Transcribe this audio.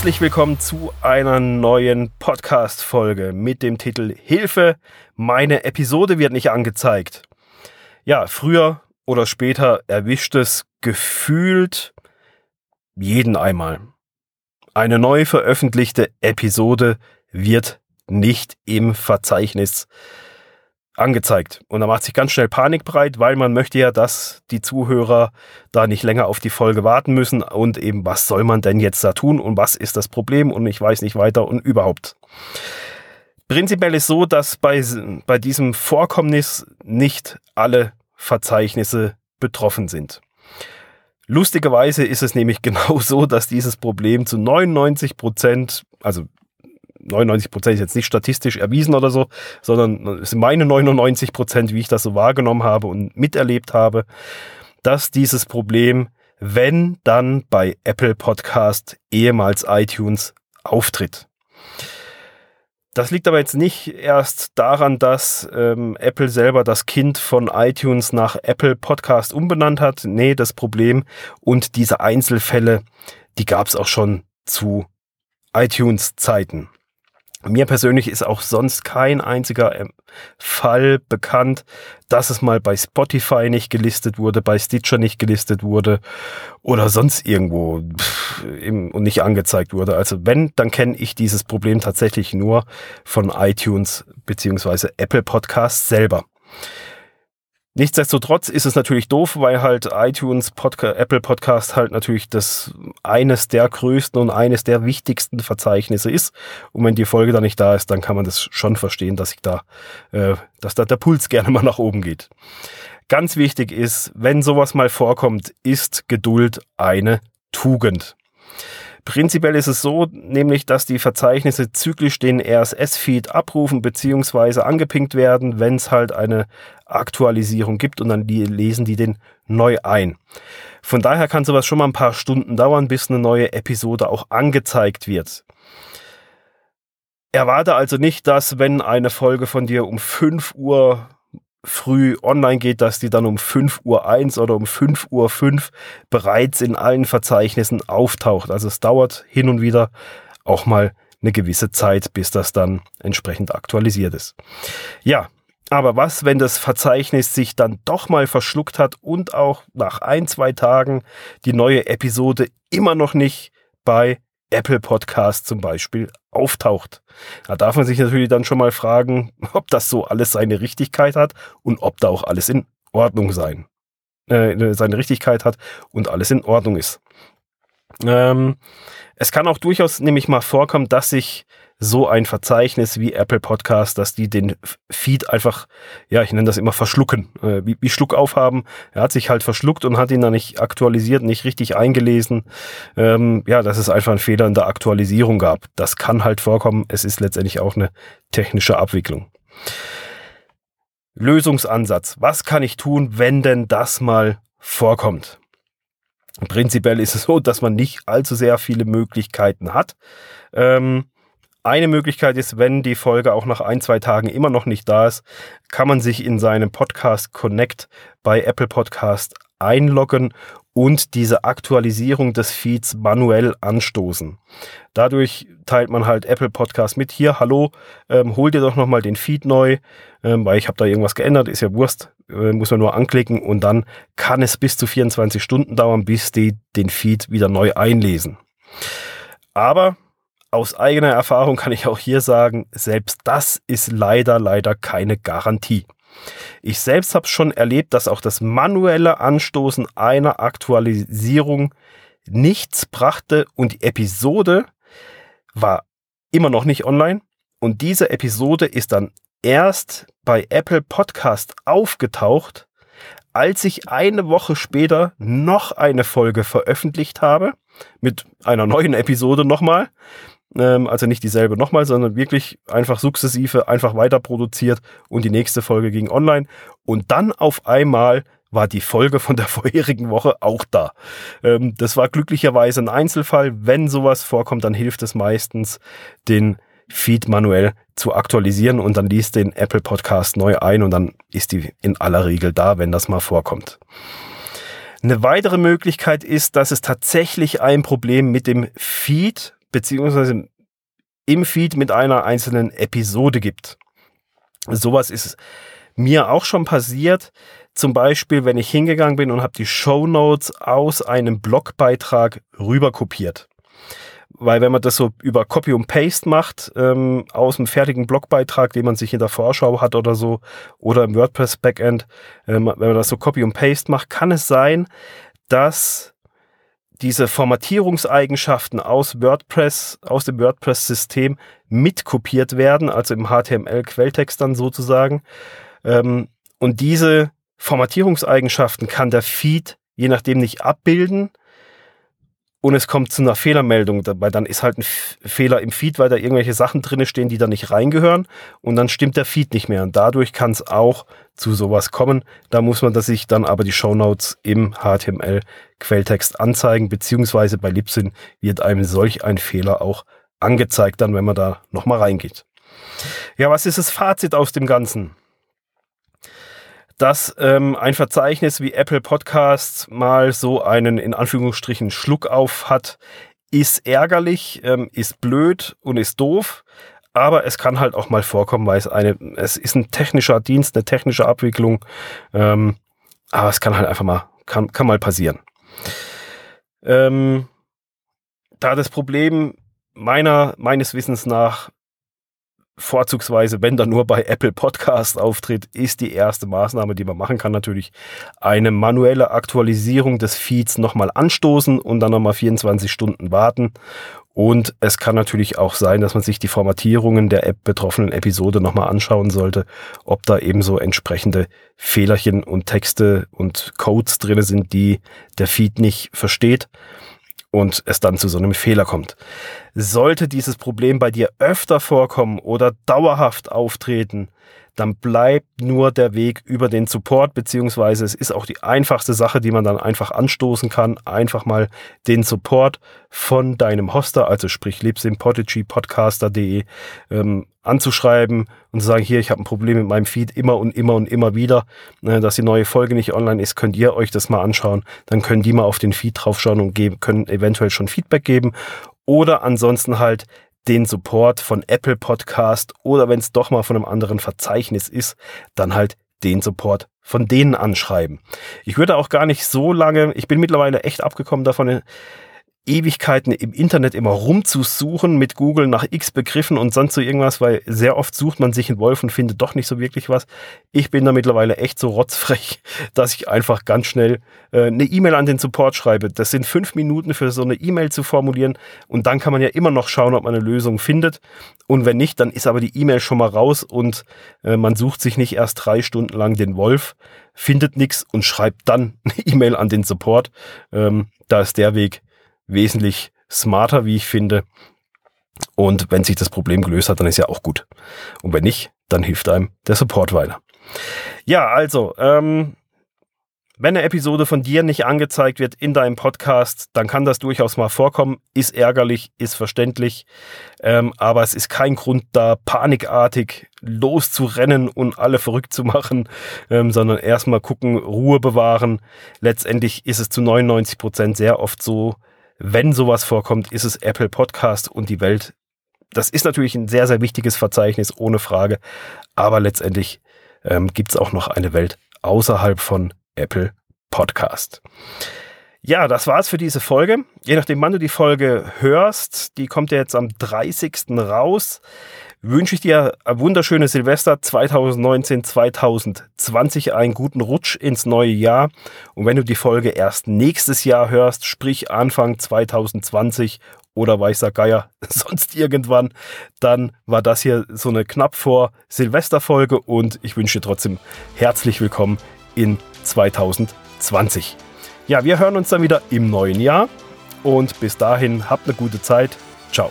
Herzlich willkommen zu einer neuen Podcast-Folge mit dem Titel Hilfe, meine Episode wird nicht angezeigt. Ja, früher oder später erwischt es gefühlt jeden einmal. Eine neu veröffentlichte Episode wird nicht im Verzeichnis angezeigt. Und da macht sich ganz schnell Panik breit, weil man möchte ja, dass die Zuhörer da nicht länger auf die Folge warten müssen und eben, was soll man denn jetzt da tun und was ist das Problem und ich weiß nicht weiter und überhaupt. Prinzipiell ist so, dass bei, bei diesem Vorkommnis nicht alle Verzeichnisse betroffen sind. Lustigerweise ist es nämlich genau so, dass dieses Problem zu 99 Prozent, also 99 Prozent ist jetzt nicht statistisch erwiesen oder so, sondern es sind meine 99 Prozent, wie ich das so wahrgenommen habe und miterlebt habe, dass dieses Problem, wenn dann bei Apple Podcast, ehemals iTunes, auftritt. Das liegt aber jetzt nicht erst daran, dass ähm, Apple selber das Kind von iTunes nach Apple Podcast umbenannt hat. Nee, das Problem und diese Einzelfälle, die gab es auch schon zu iTunes-Zeiten. Mir persönlich ist auch sonst kein einziger ähm, Fall bekannt, dass es mal bei Spotify nicht gelistet wurde, bei Stitcher nicht gelistet wurde oder sonst irgendwo und nicht angezeigt wurde. Also wenn, dann kenne ich dieses Problem tatsächlich nur von iTunes beziehungsweise Apple Podcasts selber. Nichtsdestotrotz ist es natürlich doof, weil halt iTunes, Podca Apple Podcast halt natürlich das eines der größten und eines der wichtigsten Verzeichnisse ist. Und wenn die Folge da nicht da ist, dann kann man das schon verstehen, dass ich da, äh, dass da der Puls gerne mal nach oben geht. Ganz wichtig ist, wenn sowas mal vorkommt, ist Geduld eine Tugend. Prinzipiell ist es so, nämlich, dass die Verzeichnisse zyklisch den RSS-Feed abrufen bzw. angepinkt werden, wenn es halt eine Aktualisierung gibt und dann die, lesen die den neu ein. Von daher kann sowas schon mal ein paar Stunden dauern, bis eine neue Episode auch angezeigt wird. Erwarte also nicht, dass wenn eine Folge von dir um 5 Uhr früh online geht, dass die dann um 5 Uhr 1 oder um 5 Uhr 5 bereits in allen Verzeichnissen auftaucht. Also es dauert hin und wieder auch mal eine gewisse Zeit, bis das dann entsprechend aktualisiert ist. Ja, aber was, wenn das Verzeichnis sich dann doch mal verschluckt hat und auch nach ein, zwei Tagen die neue Episode immer noch nicht bei Apple Podcast zum Beispiel auftaucht. Da darf man sich natürlich dann schon mal fragen, ob das so alles seine Richtigkeit hat und ob da auch alles in Ordnung sein, äh, seine Richtigkeit hat und alles in Ordnung ist. Ähm, es kann auch durchaus nämlich mal vorkommen, dass sich so ein Verzeichnis wie Apple Podcast, dass die den Feed einfach, ja, ich nenne das immer verschlucken, äh, wie, wie Schluck aufhaben. Er hat sich halt verschluckt und hat ihn dann nicht aktualisiert, nicht richtig eingelesen. Ähm, ja, dass es einfach einen Fehler in der Aktualisierung gab. Das kann halt vorkommen. Es ist letztendlich auch eine technische Abwicklung. Lösungsansatz. Was kann ich tun, wenn denn das mal vorkommt? Prinzipiell ist es so, dass man nicht allzu sehr viele Möglichkeiten hat. Ähm, eine Möglichkeit ist, wenn die Folge auch nach ein, zwei Tagen immer noch nicht da ist, kann man sich in seinem Podcast Connect bei Apple Podcast einloggen und diese Aktualisierung des Feeds manuell anstoßen. Dadurch teilt man halt Apple Podcast mit. Hier, hallo, ähm, hol dir doch nochmal den Feed neu, ähm, weil ich habe da irgendwas geändert, ist ja Wurst, äh, muss man nur anklicken und dann kann es bis zu 24 Stunden dauern, bis die den Feed wieder neu einlesen. Aber aus eigener Erfahrung kann ich auch hier sagen, selbst das ist leider, leider keine Garantie. Ich selbst habe schon erlebt, dass auch das manuelle Anstoßen einer Aktualisierung nichts brachte und die Episode war immer noch nicht online. Und diese Episode ist dann erst bei Apple Podcast aufgetaucht, als ich eine Woche später noch eine Folge veröffentlicht habe, mit einer neuen Episode nochmal, ähm, also nicht dieselbe nochmal, sondern wirklich einfach sukzessive, einfach weiter produziert und die nächste Folge ging online. Und dann auf einmal war die Folge von der vorherigen Woche auch da. Ähm, das war glücklicherweise ein Einzelfall. Wenn sowas vorkommt, dann hilft es meistens, den Feed manuell zu aktualisieren und dann liest den Apple Podcast neu ein und dann ist die in aller Regel da, wenn das mal vorkommt. Eine weitere Möglichkeit ist, dass es tatsächlich ein Problem mit dem Feed beziehungsweise im Feed mit einer einzelnen Episode gibt. Sowas ist mir auch schon passiert. Zum Beispiel, wenn ich hingegangen bin und habe die Show Notes aus einem Blogbeitrag rüber kopiert. Weil wenn man das so über Copy und Paste macht, ähm, aus einem fertigen Blogbeitrag, den man sich in der Vorschau hat oder so, oder im WordPress Backend, ähm, wenn man das so Copy und Paste macht, kann es sein, dass diese Formatierungseigenschaften aus WordPress, aus dem WordPress-System mitkopiert werden, also im HTML-Quelltext dann sozusagen. Ähm, und diese Formatierungseigenschaften kann der Feed je nachdem nicht abbilden und es kommt zu einer Fehlermeldung, weil dann ist halt ein Fehler im Feed, weil da irgendwelche Sachen drin stehen, die da nicht reingehören und dann stimmt der Feed nicht mehr und dadurch kann es auch zu sowas kommen. Da muss man sich dann aber die Shownotes im HTML-Quelltext anzeigen, beziehungsweise bei Libsyn wird einem solch ein Fehler auch angezeigt, dann wenn man da nochmal reingeht. Ja, was ist das Fazit aus dem Ganzen? Dass ähm, ein Verzeichnis wie Apple Podcasts mal so einen in Anführungsstrichen Schluck auf hat, ist ärgerlich, ähm, ist blöd und ist doof. Aber es kann halt auch mal vorkommen, weil es eine, es ist ein technischer Dienst, eine technische Abwicklung. Ähm, aber es kann halt einfach mal, kann, kann mal passieren. Ähm, da das Problem meiner, meines Wissens nach vorzugsweise, wenn dann nur bei Apple Podcast auftritt, ist die erste Maßnahme, die man machen kann, natürlich eine manuelle Aktualisierung des Feeds nochmal anstoßen und dann nochmal 24 Stunden warten. Und es kann natürlich auch sein, dass man sich die Formatierungen der App betroffenen Episode nochmal anschauen sollte, ob da eben so entsprechende Fehlerchen und Texte und Codes drin sind, die der Feed nicht versteht und es dann zu so einem Fehler kommt. Sollte dieses Problem bei dir öfter vorkommen oder dauerhaft auftreten, dann bleibt nur der Weg über den Support, beziehungsweise es ist auch die einfachste Sache, die man dann einfach anstoßen kann, einfach mal den Support von deinem Hoster, also sprich Libsyn, ähm, anzuschreiben und zu sagen, hier, ich habe ein Problem mit meinem Feed immer und immer und immer wieder, äh, dass die neue Folge nicht online ist, könnt ihr euch das mal anschauen. Dann können die mal auf den Feed draufschauen und geben, können eventuell schon Feedback geben. Oder ansonsten halt den Support von Apple Podcast oder wenn es doch mal von einem anderen Verzeichnis ist, dann halt den Support von denen anschreiben. Ich würde auch gar nicht so lange, ich bin mittlerweile echt abgekommen davon, Ewigkeiten im Internet immer rumzusuchen mit Google nach X Begriffen und sonst so irgendwas, weil sehr oft sucht man sich in Wolf und findet doch nicht so wirklich was. Ich bin da mittlerweile echt so rotzfrech, dass ich einfach ganz schnell äh, eine E-Mail an den Support schreibe. Das sind fünf Minuten für so eine E-Mail zu formulieren und dann kann man ja immer noch schauen, ob man eine Lösung findet. Und wenn nicht, dann ist aber die E-Mail schon mal raus und äh, man sucht sich nicht erst drei Stunden lang den Wolf, findet nichts und schreibt dann eine E-Mail an den Support. Ähm, da ist der Weg wesentlich smarter, wie ich finde. Und wenn sich das Problem gelöst hat, dann ist ja auch gut. Und wenn nicht, dann hilft einem der Support weiter. Ja, also, ähm, wenn eine Episode von dir nicht angezeigt wird in deinem Podcast, dann kann das durchaus mal vorkommen. Ist ärgerlich, ist verständlich, ähm, aber es ist kein Grund da, panikartig loszurennen und alle verrückt zu machen, ähm, sondern erstmal gucken, Ruhe bewahren. Letztendlich ist es zu 99 Prozent sehr oft so, wenn sowas vorkommt, ist es Apple Podcast und die Welt. Das ist natürlich ein sehr, sehr wichtiges Verzeichnis, ohne Frage. Aber letztendlich ähm, gibt es auch noch eine Welt außerhalb von Apple Podcast. Ja, das war's für diese Folge. Je nachdem, wann du die Folge hörst, die kommt ja jetzt am 30. raus wünsche ich dir ein wunderschönes Silvester 2019, 2020, einen guten Rutsch ins neue Jahr. Und wenn du die Folge erst nächstes Jahr hörst, sprich Anfang 2020 oder weißer Geier, sonst irgendwann, dann war das hier so eine knapp vor Silvesterfolge und ich wünsche dir trotzdem herzlich willkommen in 2020. Ja, wir hören uns dann wieder im neuen Jahr und bis dahin habt eine gute Zeit. Ciao.